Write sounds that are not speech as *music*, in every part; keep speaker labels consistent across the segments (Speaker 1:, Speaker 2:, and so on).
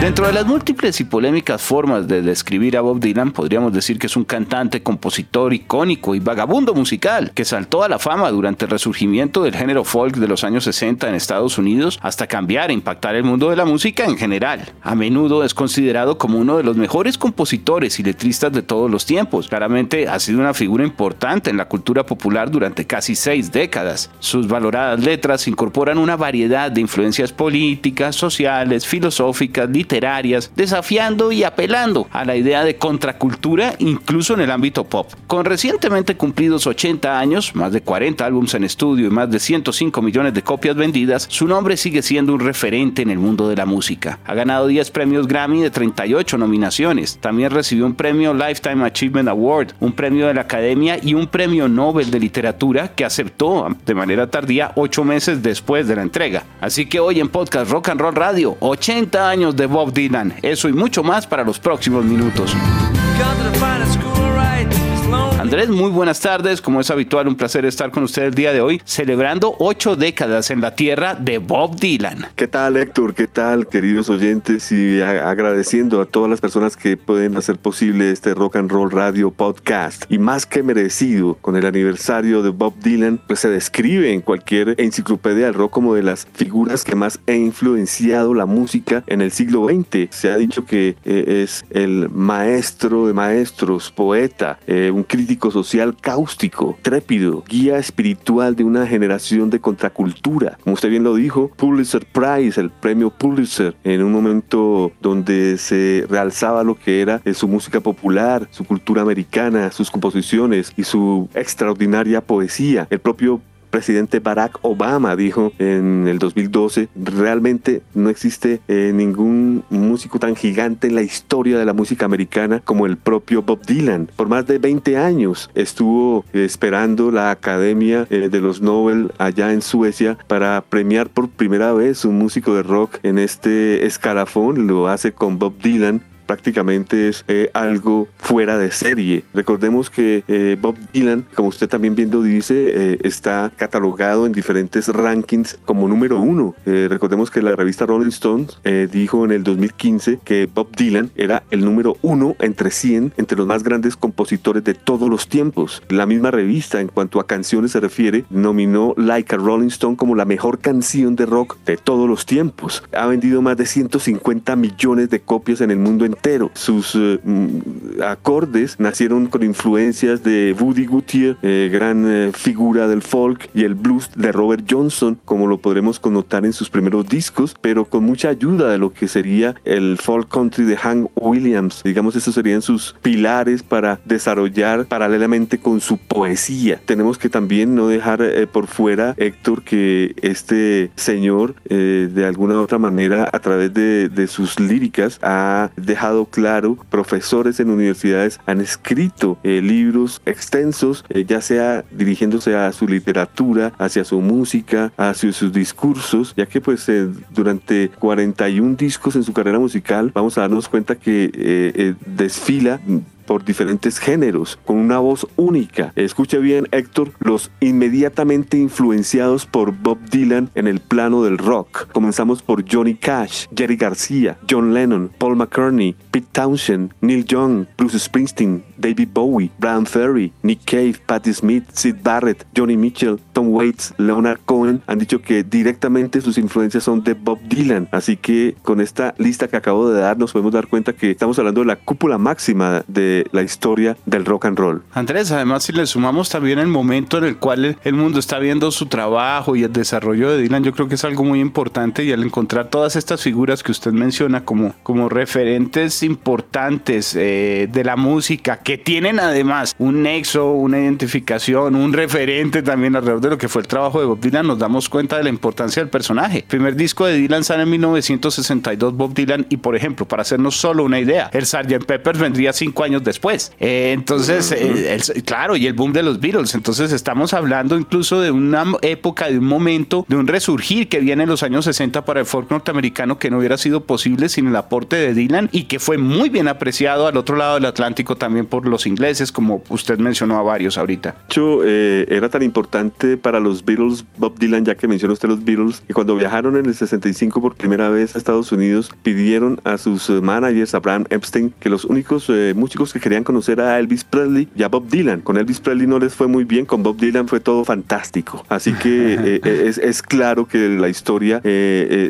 Speaker 1: Dentro de las múltiples y polémicas formas de describir a Bob Dylan, podríamos decir que es un cantante, compositor icónico y vagabundo musical que saltó a la fama durante el resurgimiento del género folk de los años 60 en Estados Unidos hasta cambiar e impactar el mundo de la música en general. A menudo es considerado como uno de los mejores compositores y letristas de todos los tiempos. Claramente ha sido una figura importante en la cultura popular durante casi seis décadas. Sus valoradas letras incorporan una variedad de influencias políticas, sociales, filosóficas, literarias, desafiando y apelando a la idea de contracultura incluso en el ámbito pop. Con recientemente cumplidos 80 años, más de 40 álbumes en estudio y más de 105 millones de copias vendidas, su nombre sigue siendo un referente en el mundo de la música. Ha ganado 10 premios Grammy de 38 nominaciones. También recibió un premio Lifetime Achievement Award, un premio de la Academia y un premio Nobel de Literatura que aceptó de manera tardía 8 meses después de la entrega. Así que hoy en Podcast Rock and Roll Radio, 80 años de Bob Dylan. Eso y mucho más para los próximos minutos. Andrés, muy buenas tardes. Como es habitual, un placer estar con usted el día de hoy, celebrando ocho décadas en la tierra de Bob Dylan.
Speaker 2: ¿Qué tal, Héctor? ¿Qué tal, queridos oyentes? Y agradeciendo a todas las personas que pueden hacer posible este Rock and Roll Radio Podcast. Y más que merecido, con el aniversario de Bob Dylan, pues se describe en cualquier enciclopedia del rock como de las figuras que más ha influenciado la música en el siglo XX. Se ha dicho que eh, es el maestro de maestros, poeta, eh, un crítico social cáustico, trépido, guía espiritual de una generación de contracultura. Como usted bien lo dijo, Pulitzer Prize, el premio Pulitzer, en un momento donde se realzaba lo que era eh, su música popular, su cultura americana, sus composiciones y su extraordinaria poesía. El propio presidente Barack Obama dijo en el 2012, realmente no existe eh, ningún músico tan gigante en la historia de la música americana como el propio Bob Dylan. Por más de 20 años estuvo esperando la Academia eh, de los Nobel allá en Suecia para premiar por primera vez un músico de rock en este escalafón. Lo hace con Bob Dylan prácticamente es eh, algo fuera de serie. Recordemos que eh, Bob Dylan, como usted también viendo dice, eh, está catalogado en diferentes rankings como número uno. recordemos que la revista Rolling Stones dijo en el 2015 que Bob Dylan era el número uno entre 100 entre los más grandes compositores de todos los tiempos. La misma revista, en cuanto a canciones se refiere, nominó Like a Rolling Stone como la mejor canción de rock de todos los tiempos. Ha vendido más de 150 millones de copias en el mundo entero sus eh, mm, acordes nacieron con influencias de Woody Gutierrez, eh, gran eh, figura del folk, y el blues de Robert Johnson, como lo podremos connotar en sus primeros discos, pero con mucha ayuda de lo que sería el folk country de Hank Williams. Digamos, esos serían sus pilares para desarrollar paralelamente con su poesía. Tenemos que también no dejar por fuera, Héctor, que este señor, de alguna u otra manera, a través de, de sus líricas, ha dejado claro, profesores en universidades han escrito eh, libros extensos, eh, ya sea dirigiéndose a su literatura, hacia su música, hacia sus discursos, ya que pues eh, durante 41 discos en su carrera musical vamos a darnos cuenta que desfila por diferentes géneros, con una voz única. Escuche bien, Héctor, los inmediatamente influenciados por Bob Dylan en el plano del rock. Comenzamos por Johnny Cash, Jerry García, John Lennon, Paul McCartney, Pete Townshend, Neil Young, Bruce Springsteen, David Bowie, Brian Ferry, Nick Cave, Patti Smith, Sid Barrett, Johnny Mitchell, Tom Waits, Leonard Cohen han dicho que directamente sus influencias son de Bob Dylan. Así que con esta lista que acabo de dar nos podemos dar cuenta que estamos hablando de la cúpula máxima de la historia del rock and roll.
Speaker 1: Andrés, además si le sumamos también el momento en el cual el mundo está viendo su trabajo y el desarrollo de Dylan, yo creo que es algo muy importante y al encontrar todas estas figuras que usted menciona como, como referentes importantes eh, de la música, que tienen además un nexo, una identificación, un referente también alrededor de lo que fue el trabajo de Bob Dylan, nos damos cuenta de la importancia del personaje. El primer disco de Dylan sale en 1962, Bob Dylan, y por ejemplo, para hacernos solo una idea, el Sgt. Peppers vendría cinco años después. Eh, entonces, eh, claro, y el boom de los Beatles. Entonces, estamos hablando incluso de una época, de un momento, de un resurgir que viene en los años 60 para el folk norteamericano que no hubiera sido posible sin el aporte de Dylan y que fue muy bien apreciado al otro lado del Atlántico también por los ingleses, como usted mencionó a varios ahorita.
Speaker 2: Yo, eh, era tan importante para los Beatles, Bob Dylan, ya que mencionó usted los Beatles, que cuando viajaron en el 65 por primera vez a Estados Unidos, pidieron a sus managers, a Brian Epstein, que los únicos eh, músicos que querían conocer a Elvis Presley y a Bob Dylan. Con Elvis Presley no les fue muy bien, con Bob Dylan fue todo fantástico. Así que *laughs* eh, eh, es, claro que la historia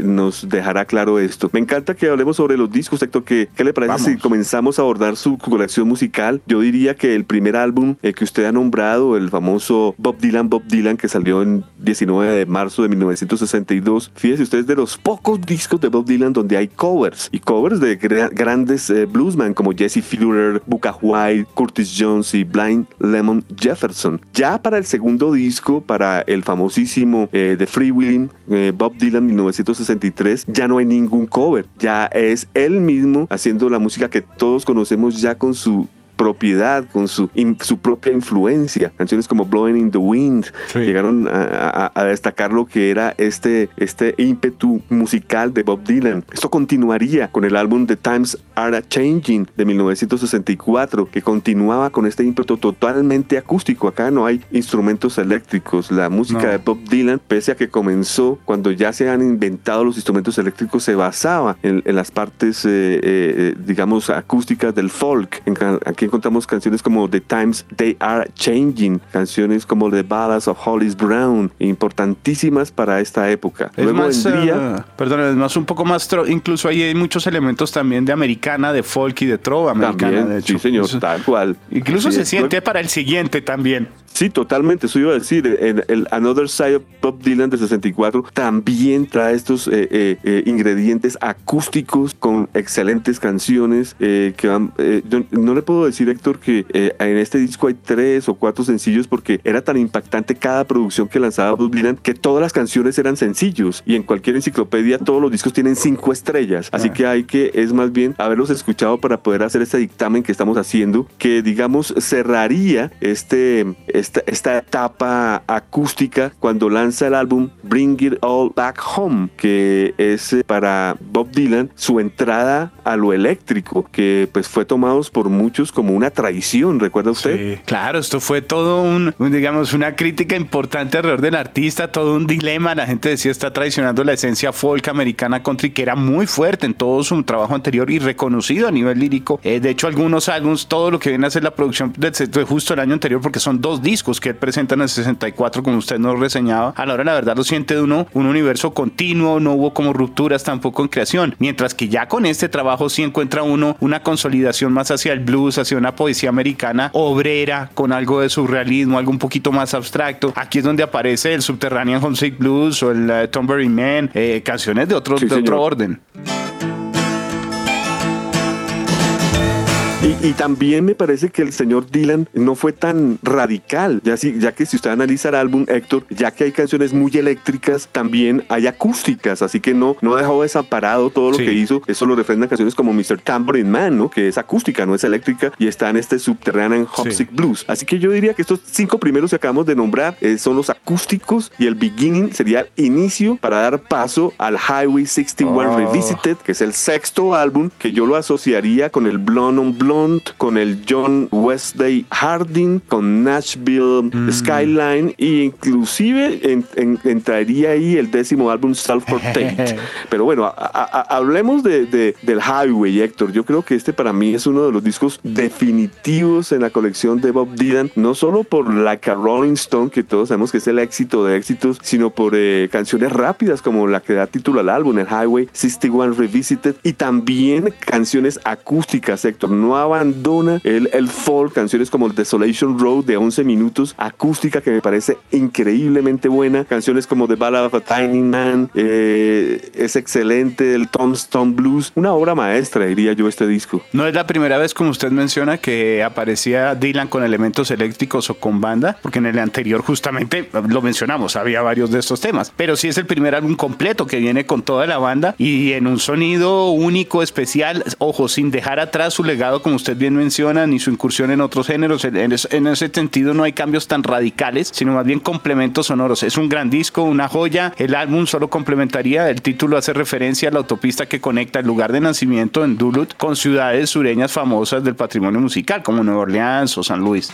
Speaker 2: nos dejará claro esto. Me encanta que hablemos sobre los discos, Héctor. ¿Qué, qué le parece si comenzamos a abordar su colección musical? Yo diría que el primer álbum que usted ha nombrado, el famoso Bob Dylan, Bob Dylan, que salió en 19 de marzo de 1962, fíjese ustedes de los pocos discos de Bob Dylan donde hay covers y covers de grandes bluesman como Jesse Führer, Booker White, Curtis Jones y Blind Lemon Jefferson. Ya para el segundo disco, para el famosísimo eh, The Freewheeling, eh, Bob Dylan 1963, ya no hay ningún cover, ya es él mismo haciendo la música que todos conocemos ya con su propiedad, con su, su propia influencia. Canciones como Blowing in the Wind llegaron a, destacar lo que era este, este ímpetu musical de Bob Dylan. Esto continuaría con el álbum The Times Are Changing de 1964, que continuaba con este ímpetu totalmente acústico. Acá no hay instrumentos eléctricos. La música de Bob Dylan, pese a que comenzó cuando ya se han inventado los instrumentos eléctricos, se basaba en, las partes, eh, eh, digamos, acústicas del folk. En, aquí encontramos canciones como The Times They Are Changing, canciones como The Ballads of Hollis Brown, importantísimas para esta época.
Speaker 1: Es más, vendría... Uh, perdón, es más un poco más, incluso ahí hay muchos elementos también de americana, de folk y de trova americana, de hecho.
Speaker 2: Sí, señor, tal cual.
Speaker 1: Incluso se siente para el siguiente también.
Speaker 2: Sí, totalmente, eso iba a decir. El Another Side of Bob Dylan de 64 también trae estos eh, eh, eh, ingredientes acústicos con excelentes canciones que van... no le puedo decir, Héctor, que en este disco hay tres o cuatro sencillos porque era tan impactante cada producción que lanzaba Bob Dylan que todas las canciones eran sencillos y en cualquier enciclopedia todos los discos tienen cinco estrellas. Así ah. que hay que, es más bien, haberlos escuchado para poder hacer este dictamen que estamos haciendo que, digamos, cerraría este esta, etapa acústica cuando lanza el álbum Bring It All Back Home, que es eh, para Bob Dylan su entrada a lo eléctrico, que pues fue tomado por muchos como una traición, ¿recuerda usted?
Speaker 1: Sí, claro, esto fue todo un, digamos, una crítica importante alrededor del artista, todo un dilema, la gente decía está traicionando la esencia folk americana country, que era muy fuerte en todo su trabajo anterior y reconocido a nivel lírico. Eh, de hecho, algunos álbumes, todo lo que viene a ser la producción de, justo el año anterior, porque son dos discos, que él presenta en el 64, como usted nos reseñaba, a la hora la verdad lo siente de uno un universo continuo, no hubo como rupturas tampoco en creación, mientras que ya con este trabajo sí encuentra uno una consolidación más hacia el blues, hacia una poesía americana obrera, con algo de surrealismo, algo un poquito más abstracto. Aquí es donde aparece el Subterranean Homesick Blues o el uh, Tomberry Man, eh, canciones de otro, de otro orden.
Speaker 2: Y, también me parece que el señor Dylan no fue tan radical, ya, si, ya que si usted analiza el álbum Héctor, ya que hay canciones muy eléctricas, también hay acústicas, así que no, no ha dejado desamparado todo lo que hizo. Eso lo refrendan canciones como Mr. Tambourine Man, ¿no? que es acústica, no es eléctrica, y está en este subterráneo Hopsick Blues. Así que yo diría que estos cinco primeros que acabamos de nombrar eh, son los acústicos y el beginning sería el inicio para dar paso al Highway 61 Revisited, que es el sexto álbum que yo lo asociaría con el Blonde on Blonde con el John Wesley Harding, con Nashville mm. Skyline e inclusive entraría ahí el décimo álbum Self Portrait. *laughs* Pero bueno, hablemos de, del Highway, Héctor. Yo creo que este para mí es uno de los discos definitivos en la colección de Bob Dylan, no solo por la que Rolling Stone, que todos sabemos que es el éxito de éxitos, sino por eh, canciones rápidas como la que da título al álbum, el Highway 61 Revisited, y también canciones acústicas, Héctor. No abandona el, el folk, canciones como Desolation Road de 11 minutos, acústica que me parece increíblemente buena, canciones como The Ballad of a Tiny Man, eh, es excelente, el Tombstone Blues, una obra maestra diría yo este disco.
Speaker 1: No es la primera vez como usted menciona que aparecía Dylan con elementos eléctricos o con banda, porque en el anterior justamente lo mencionamos, había varios de estos temas, pero sí es el primer álbum completo que viene con toda la banda y en un sonido único, especial, ojo, sin dejar atrás su legado como usted bien menciona, ni su incursión en otros géneros, en, en ese sentido no hay cambios tan radicales, sino más bien complementos sonoros. Es un gran disco, una joya, el álbum solo complementaría, el título hace referencia a la autopista que conecta el lugar de nacimiento en Duluth con ciudades sureñas famosas del patrimonio musical como Nueva Orleans o San Luis.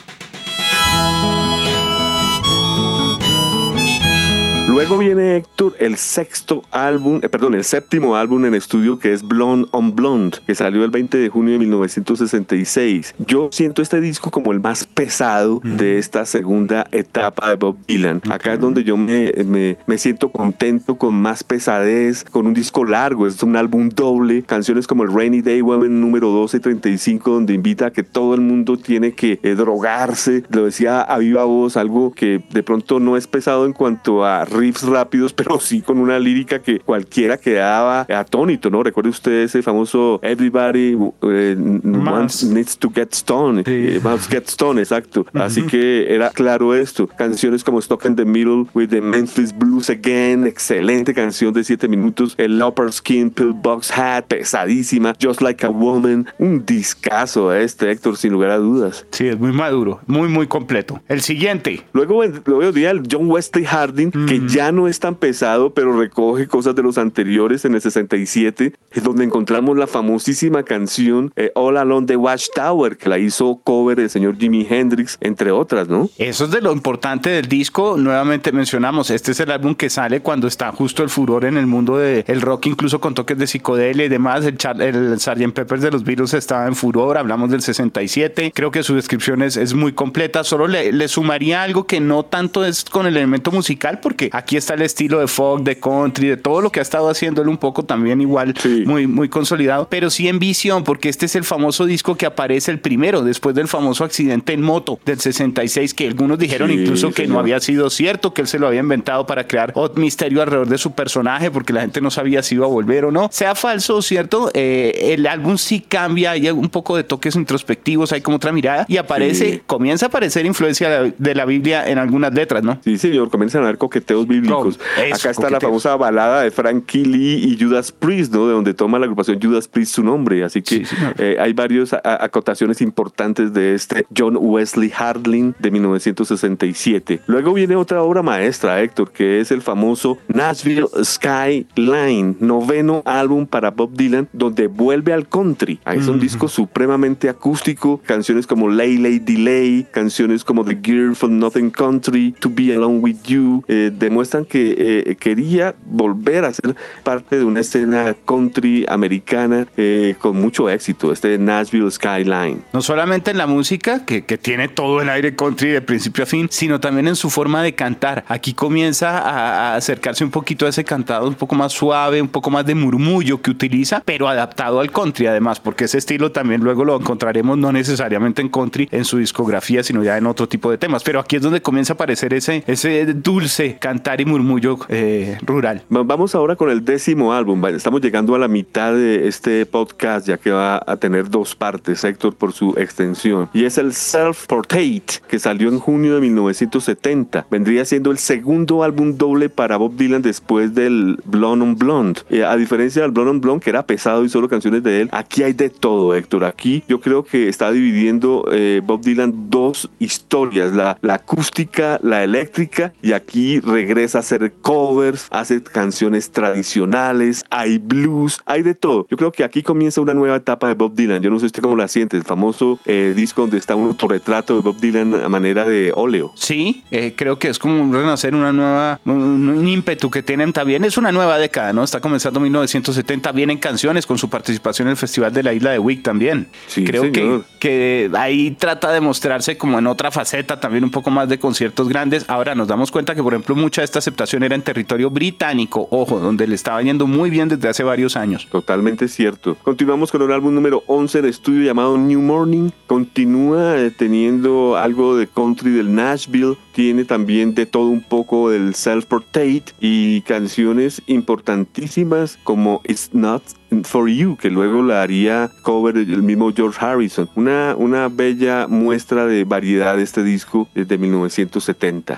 Speaker 2: Luego viene Héctor, el sexto álbum, eh, perdón, el séptimo álbum en estudio que es Blonde on Blonde, que salió el 20 de junio de 1966. Yo siento este disco como el más pesado de esta segunda etapa de Bob Dylan. Acá es donde yo me, me, me, siento contento con más pesadez, con un disco largo, es un álbum doble, canciones como el Rainy Day Woman número 12 y 35, donde invita a que todo el mundo tiene que eh, drogarse. Lo decía a viva voz, algo que de pronto no es pesado en cuanto a riffs rápidos, *laughs* pero sí con una lírica que cualquiera quedaba atónito, ¿no? Recuerde usted ese famoso Everybody eh, wants, needs to get stoned, eh, must get stoned, exacto. Así que era claro esto. Canciones como Stuck in the Middle with the Memphis Blues Again, excelente canción de 7 minutos. El Upper Skin Pillbox Hat, pesadísima. Just Like a Woman, un discazo este, Héctor, sin lugar a dudas.
Speaker 1: Sí, es muy maduro, muy, muy completo. El siguiente.
Speaker 2: Luego, luego día el John Wesley Harding, que ya no es tan pesado, pero recoge cosas de los anteriores en el 67, es donde encontramos la famosísima canción eh, All Along the Watchtower, que la hizo cover el señor Jimi Hendrix, entre otras, ¿no?
Speaker 1: Eso es de lo importante del disco. Nuevamente mencionamos, este es el álbum que sale cuando está justo el furor en el mundo del rock, incluso con toques de psicodelia y demás. El, el Sgt. Peppers de los Beatles estaba en furor, hablamos del 67. Creo que su descripción es, es muy completa. Solo le, le sumaría algo que no tanto es con el elemento musical, porque aquí está el estilo de folk, de country, de todo lo que ha estado haciendo él un poco también igual, muy, muy consolidado, pero sí en visión, porque este es el famoso disco que aparece el primero, después del famoso accidente en moto del 66, que algunos dijeron incluso que no había sido cierto, que él se lo había inventado para crear otro misterio alrededor de su personaje, porque la gente no sabía si iba a volver o no. Sea falso o cierto, eh, el álbum sí cambia, hay un poco de toques introspectivos, hay como otra mirada, y aparece, comienza a aparecer influencia de la Biblia en algunas letras, ¿no?
Speaker 2: Sí, señor, comienzan a haber coqueteos bíblicos. Acá está la famosa balada de Frankie Lee y Judas Priest, ¿no? De donde toma la agrupación Judas Priest su nombre. Así que eh, hay varias acotaciones importantes de este John Wesley Hardling de 1967. Luego viene otra obra maestra, Héctor, que es el famoso Nashville Skyline, noveno álbum para Bob Dylan, donde vuelve al country. Ahí es un disco supremamente acústico, canciones como Lay Lay Delay, canciones como The Girl from Nothing Country, To Be Alone With You, eh, demuestran que eh, quería volver a ser parte de una escena country americana eh, con mucho éxito, este Nashville Skyline.
Speaker 1: No solamente en la música, que, que, tiene todo el aire country de principio a fin, sino también en su forma de cantar. Aquí comienza a, a acercarse un poquito a ese cantado un poco más suave, un poco más de murmullo que utiliza, pero adaptado al country además, porque ese estilo también luego lo encontraremos no necesariamente en country en su discografía, sino ya en otro tipo de temas. Pero aquí es donde comienza a aparecer ese, ese dulce cantar y murmullo eh, rural.
Speaker 2: Vamos ahora con el décimo álbum. Estamos llegando a la mitad de este podcast, ya que va a tener dos partes, Héctor, por su extensión. Y es el Self Portrait, que salió en junio de 1970. Vendría siendo el segundo álbum doble para Bob Dylan después del Blonde on Blonde. Eh, a diferencia del Blonde on Blonde, que era pesado y solo canciones de él, aquí hay de todo, Héctor. Aquí yo creo que está dividiendo eh, Bob Dylan dos historias, la, la acústica, la eléctrica, y aquí regresa a hacer covers, hace canciones tradicionales, hay blues, hay de todo. Yo creo que aquí comienza una nueva etapa de Bob Dylan. Yo no sé usted cómo la siente, el famoso eh, disco donde está un autorretrato de Bob Dylan a manera de óleo.
Speaker 1: Sí, eh, creo que es como un renacer, una nueva, un, ímpetu que tienen también. Es una nueva década, ¿no? Está comenzando 1970, vienen canciones con su participación en el Festival de la Isla de Wick también.
Speaker 2: Sí,
Speaker 1: creo que, que ahí trata de mostrarse como en otra faceta, también un poco más de conciertos grandes. Ahora nos damos cuenta que, por ejemplo, mucha esta aceptación era en territorio británico, ojo, donde le estaba yendo muy bien desde hace varios años.
Speaker 2: Totalmente cierto. Continuamos con el álbum número 11 de estudio llamado New Morning. Continúa eh, teniendo algo de country del Nashville, tiene también de todo un poco del self-portrait y canciones importantísimas como It's Not For You, que luego la haría cover el mismo George Harrison. Una, una bella muestra de variedad de este disco desde 1970.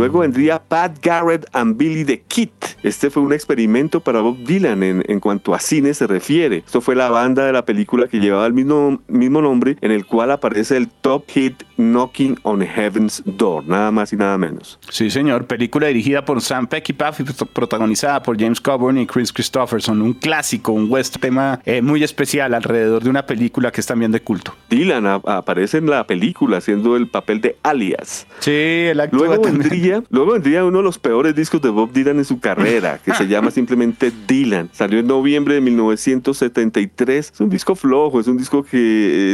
Speaker 2: Luego vendría Pat Garrett and Billy the Kid. Este fue un experimento para Bob Dylan en, en, cuanto a cine se refiere. Esto fue la banda de la película que llevaba el mismo, mismo nombre, en el cual aparece el top hit Knocking on Heaven's Door, nada más y nada menos.
Speaker 1: Sí, señor. Película dirigida por Sam Peckinpah y protagonizada por James Coburn y Chris Christopherson. Un clásico, un western tema eh, muy especial alrededor de una película que es también de culto.
Speaker 2: Dylan aparece en la película haciendo el papel de alias.
Speaker 1: Sí, el actor.
Speaker 2: Luego vendría, luego vendría uno de los peores discos de Bob Dylan en su carrera, que se llama simplemente *laughs* Dylan. Salió en noviembre de 1973. Es un disco flojo, es un disco que,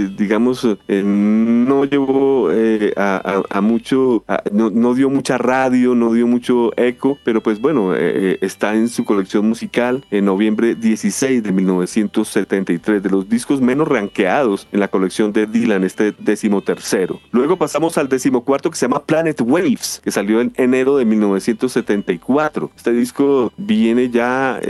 Speaker 2: eh, digamos, eh, no llevó eh, a, mucho, no, dio mucha radio, no dio mucho eco, pero pues bueno, está en su colección musical en noviembre 16 de 1973, de los discos menos ranqueados en la colección de Dylan, este decimotercero. Luego pasamos al decimocuarto que se llama Planet Waves, que salió en enero de 1974. Este disco viene ya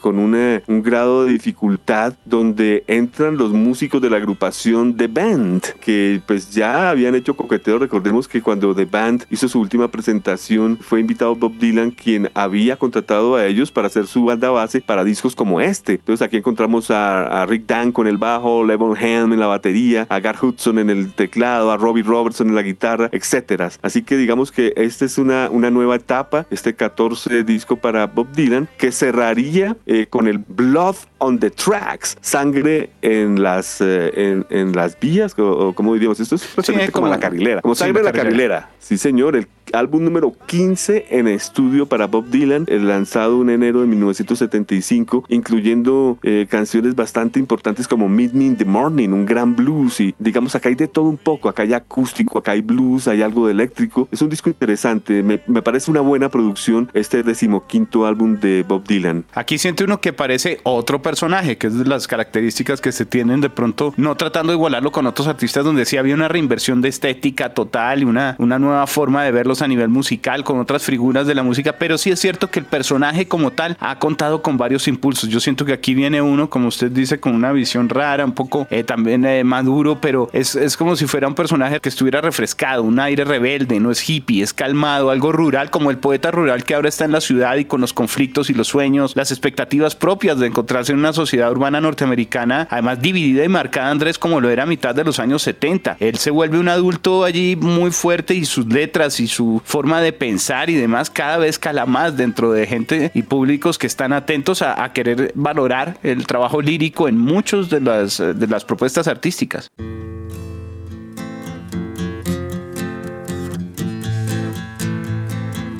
Speaker 2: con una, un grado de dificultad donde entran los músicos de la agrupación The Band, que pues ya habían hecho coqueteo. Recordemos que cuando The Band hizo su última presentación fue invitado Bob Dylan, quien había contratado a ellos para hacer su banda base para discos como este. Entonces aquí encontramos a, Rick Dan con el bajo, Levon Helm en la batería, a Gar Hudson en el teclado, a Robbie Robertson en la guitarra, etcétera. Así que digamos que esta es una, una nueva etapa, este 14 disco para Bob Dylan, que cerraría eh, con el Blood on the Tracks, sangre en las, eh, en, las vías, o, como diríamos, esto es como, la carrilera, como sangre en la carrilera. Sí, señor, el álbum número 15 en estudio para Bob Dylan, lanzado en enero de 1975, incluyendo eh, canciones bastante importantes como Meet Me in the Morning, un gran blues y digamos acá hay de todo un poco, acá hay acústico, acá hay blues, hay algo de eléctrico. Es un disco interesante, me, me parece una buena producción este decimoquinto álbum de Bob Dylan.
Speaker 1: Aquí siente uno que parece otro personaje, que es de las características que se tienen de pronto, no tratando de igualarlo con otros artistas donde sí había una reinversión de estética total y una, una nueva forma de verlos a nivel musical con otras figuras de la música, pero sí es cierto que el personaje como tal ha contado con varios impulsos. Yo siento que aquí viene uno, como usted dice, con una visión rara, un poco eh, también eh, maduro, pero es, es como si fuera un personaje que estuviera refrescado, un aire rebelde, no es hippie, es calmado, algo rural, como el poeta rural que ahora está en la ciudad y con los conflictos y los sueños, las expectativas propias de encontrarse en una sociedad urbana norteamericana, además dividida y marcada, Andrés, como lo era a mitad de los años 70. Él se vuelve un adulto allí muy fuerte y sus letras y su forma de pensar y demás cada vez cala más dentro de gente y públicos que están atentos a, querer valorar el trabajo lírico en muchos de las, de las propuestas artísticas.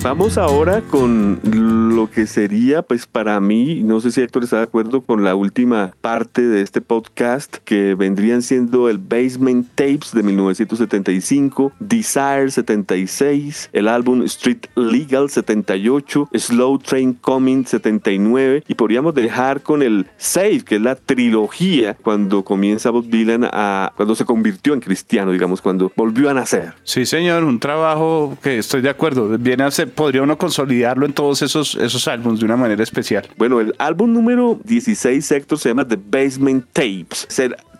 Speaker 2: Vamos ahora con lo que sería, pues para mí, no sé si Héctor está de acuerdo con la última parte de este podcast, que vendrían siendo el Basement Tapes de 1975, Desire 76, el álbum Street Legal 78, Slow Train Coming 79, y podríamos dejar con el Save, que es la trilogía cuando comienza Bob Dylan a, cuando se convirtió en cristiano, digamos, cuando volvió a nacer.
Speaker 1: Sí, señor, un trabajo que estoy de acuerdo, viene a ser podría uno consolidarlo en todos esos, esos álbumes de una manera especial?
Speaker 2: Bueno, el álbum número 16 sector se llama The Basement Tapes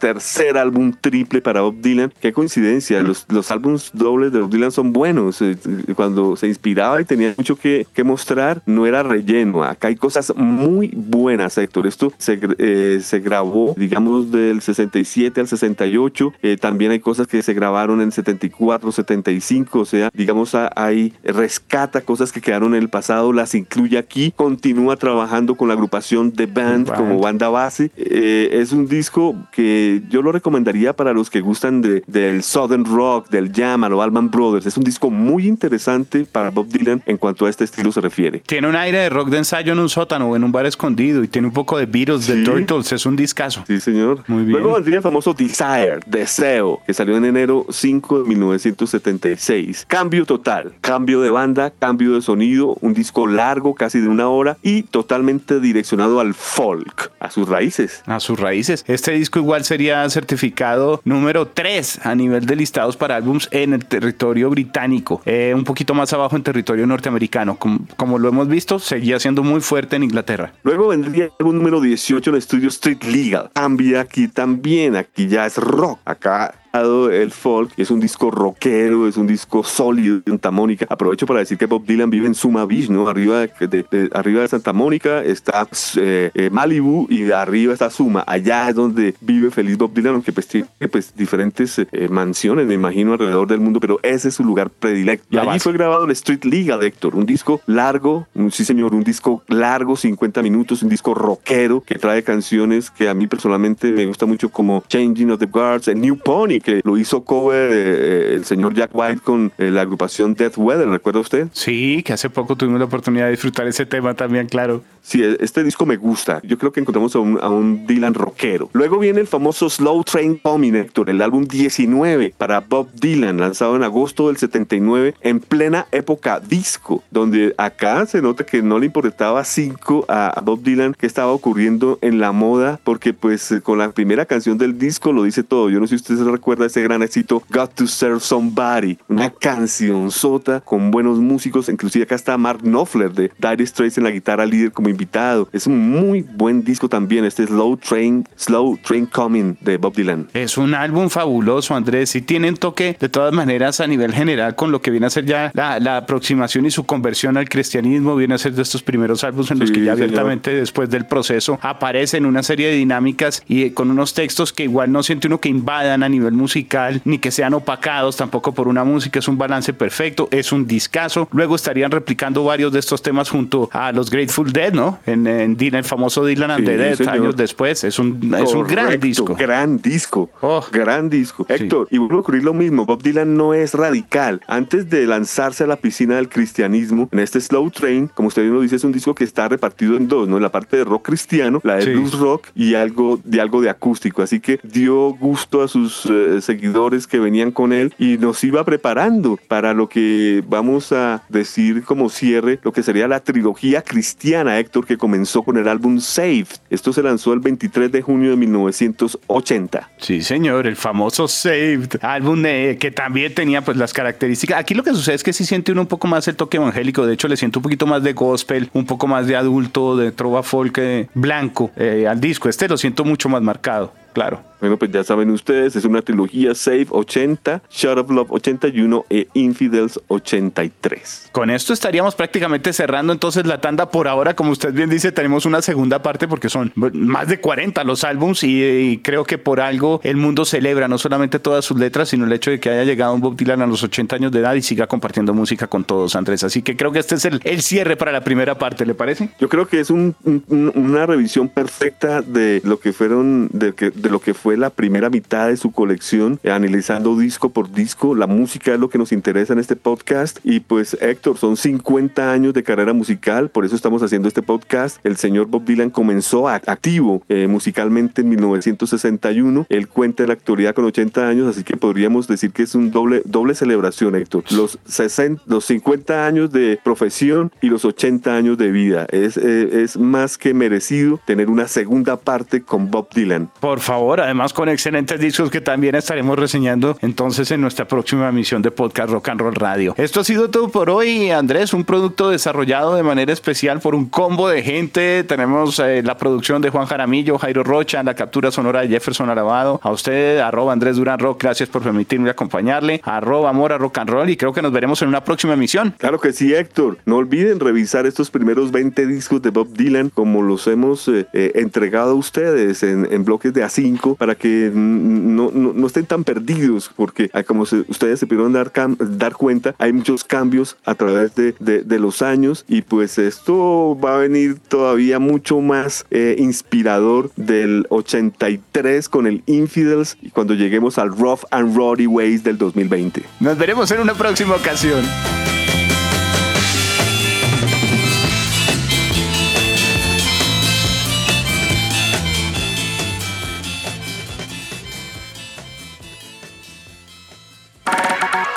Speaker 2: tercer álbum triple para Bob Dylan. Qué coincidencia, los, los álbumes dobles de Bob Dylan son buenos. Eh, cuando se inspiraba y tenía mucho que, que mostrar, no era relleno. Acá hay cosas muy buenas, Héctor. Esto se, eh, se grabó, digamos, del 67 al 68. Eh, también hay cosas que se grabaron en 74, 75. O sea, digamos, ahí rescata cosas que quedaron en el pasado, las incluye aquí. Continúa trabajando con la agrupación The Band como banda base. es un disco que eh, yo lo recomendaría para los que gustan de, del Southern Rock, del Jam, o Allman Brothers. Es un disco muy interesante para Bob Dylan en cuanto a este estilo se refiere.
Speaker 1: Tiene un aire de rock de ensayo en un sótano o en un bar escondido y tiene un poco de Beatles, de Turtles. Es un discazo.
Speaker 2: Sí, señor.
Speaker 1: Muy bien.
Speaker 2: Luego vendría el famoso Desire, Deseo, que salió en enero 5 de 1976. Cambio total, cambio de banda, cambio de sonido, un disco largo, casi de una hora y totalmente direccionado al folk, a sus raíces.
Speaker 1: A sus raíces. Este disco igual sería certificado número 3 a nivel de listados para álbums en el territorio británico, eh, un poquito más abajo en territorio norteamericano. Como, como, lo hemos visto, seguía siendo muy fuerte en Inglaterra.
Speaker 2: Luego vendría el álbum número 18 en el estudio Street Legal. Cambia aquí también, aquí ya es rock. Acá el folk, es un disco rockero, es un disco sólido de Santa Mónica. Aprovecho para decir que Bob Dylan vive en Suma Beach, ¿no? Arriba de, arriba de Santa Mónica está eh, eh, Malibu y arriba está Suma. Allá es donde vive feliz Bob Dylan, aunque pues tiene pues, diferentes eh, mansiones, me imagino, alrededor del mundo, pero ese es su lugar predilecto. Y allí fue grabado el Street Legal, Héctor, un disco largo, un, sí señor, un disco largo, 50 minutos, un disco rockero que trae canciones que a mí personalmente me gusta mucho como Changing of the Guards, New Pony, que lo hizo cover eh, el señor Jack White con eh, la agrupación Death Weather, ¿recuerda usted?
Speaker 1: Sí, que hace poco tuvimos la oportunidad de disfrutar ese tema también, claro.
Speaker 2: Sí, e, este disco me gusta. Yo creo que encontramos a un, Dylan rockero. Luego viene el famoso Slow Train Coming, Héctor, el álbum 19 para Bob Dylan, lanzado en agosto del 79, en plena época disco, donde acá se nota que no le importaba cinco a, Bob Dylan que estaba ocurriendo en la moda, porque pues con la primera canción del disco lo dice todo. Yo no sé si usted se recuerda ese gran éxito Got to Serve Somebody, una canción sota con buenos músicos, inclusive acá está Mark Knopfler de Dire Straits en la guitarra líder como invitado. Es un muy buen disco también, este Slow Train, Slow Train Coming de Bob Dylan.
Speaker 1: Es un álbum fabuloso, Andrés, y tienen toque de todas maneras a nivel general con lo que viene a ser ya la, aproximación y su conversión al cristianismo, viene a ser de estos primeros álbumes en los que ya abiertamente después del proceso aparecen una serie de dinámicas y con unos textos que igual no siente uno que invadan a nivel musical ni que sean opacados tampoco por una música, es un balance perfecto, es un discazo. Luego estarían replicando varios de estos temas junto a los Grateful Dead, ¿no? En, en Dylan, el famoso Dylan and the Dead, años después. Es un, es un gran disco.
Speaker 2: Gran disco. Oh. Gran disco. Héctor, y vuelvo a ocurrir lo mismo. Bob Dylan no es radical. Antes de lanzarse a la piscina del cristianismo, en este Slow Train, como usted bien lo dice, es un disco que está repartido en dos, ¿no? La parte de rock cristiano, la de blues rock y algo de algo de acústico. Así que dio gusto a sus eh, seguidores que venían con él y nos iba preparando para lo que vamos a decir como cierre, lo que sería la trilogía cristiana, Héctor, que comenzó con el álbum Saved. Esto se lanzó el 23 de junio de 1980.
Speaker 1: Sí, señor, el famoso Saved, álbum que también tenía pues las características. Aquí lo que sucede es que sí siente uno un poco más el toque evangélico, de hecho le siento un poquito más de gospel, un poco más de adulto, de trova folk eh, blanco eh, al disco. Este lo siento mucho más marcado, claro.
Speaker 2: Bueno, pues ya saben ustedes, es una trilogía Save 80, Shut of Love 81 e Infidels 83.
Speaker 1: Con esto estaríamos prácticamente cerrando entonces la tanda por ahora. Como usted bien dice, tenemos una segunda parte porque son más de 40 los álbums y, creo que por algo el mundo celebra no solamente todas sus letras, sino el hecho de que haya llegado un Bob Dylan a los 80 años de edad y siga compartiendo música con todos, Andrés. Así que creo que este es el, el cierre para la primera parte, ¿le parece?
Speaker 2: Yo creo que es una revisión perfecta de lo que fueron, de, que, de lo que fue la primera mitad de su colección, analizando disco por disco. La música es lo que nos interesa en este podcast. Y pues Héctor, son 50 años de carrera musical, por eso estamos haciendo este podcast. El señor Bob Dylan comenzó activo eh, musicalmente en 1961. Él cuenta en la actualidad con 80 años, así que podríamos decir que es un doble, doble celebración, Héctor. Los, 60, los 50 años de profesión y los 80 años de vida. Es, eh, es más que merecido tener una segunda parte con Bob Dylan.
Speaker 1: Por favor, además con excelentes discos que también estaremos reseñando entonces en nuestra próxima emisión de Podcast Rock and Roll Radio. Esto ha sido todo por hoy, Andrés, un producto desarrollado de manera especial por un combo de gente. Tenemos eh, la producción de Juan Jaramillo, Jairo Rocha, la captura sonora de Jefferson Alabado. A usted, arroba Andrés Durán Rock, gracias por permitirme acompañarle. Arroba Mora Rock and Roll y creo que nos veremos en una próxima emisión.
Speaker 2: Claro que sí, Héctor. No olviden revisar estos primeros 20 discos de Bob Dylan como los hemos eh, eh, entregado a ustedes en, en bloques de A5 para que no, no, estén tan perdidos, porque ah, como ustedes se pudieron dar, dar cuenta, hay muchos cambios a través de, de, los años y pues esto va a venir todavía mucho más eh, inspirador del 83 con el Infidels y cuando lleguemos al Rough and Roddy Ways del 2020.
Speaker 1: Nos veremos en una próxima ocasión.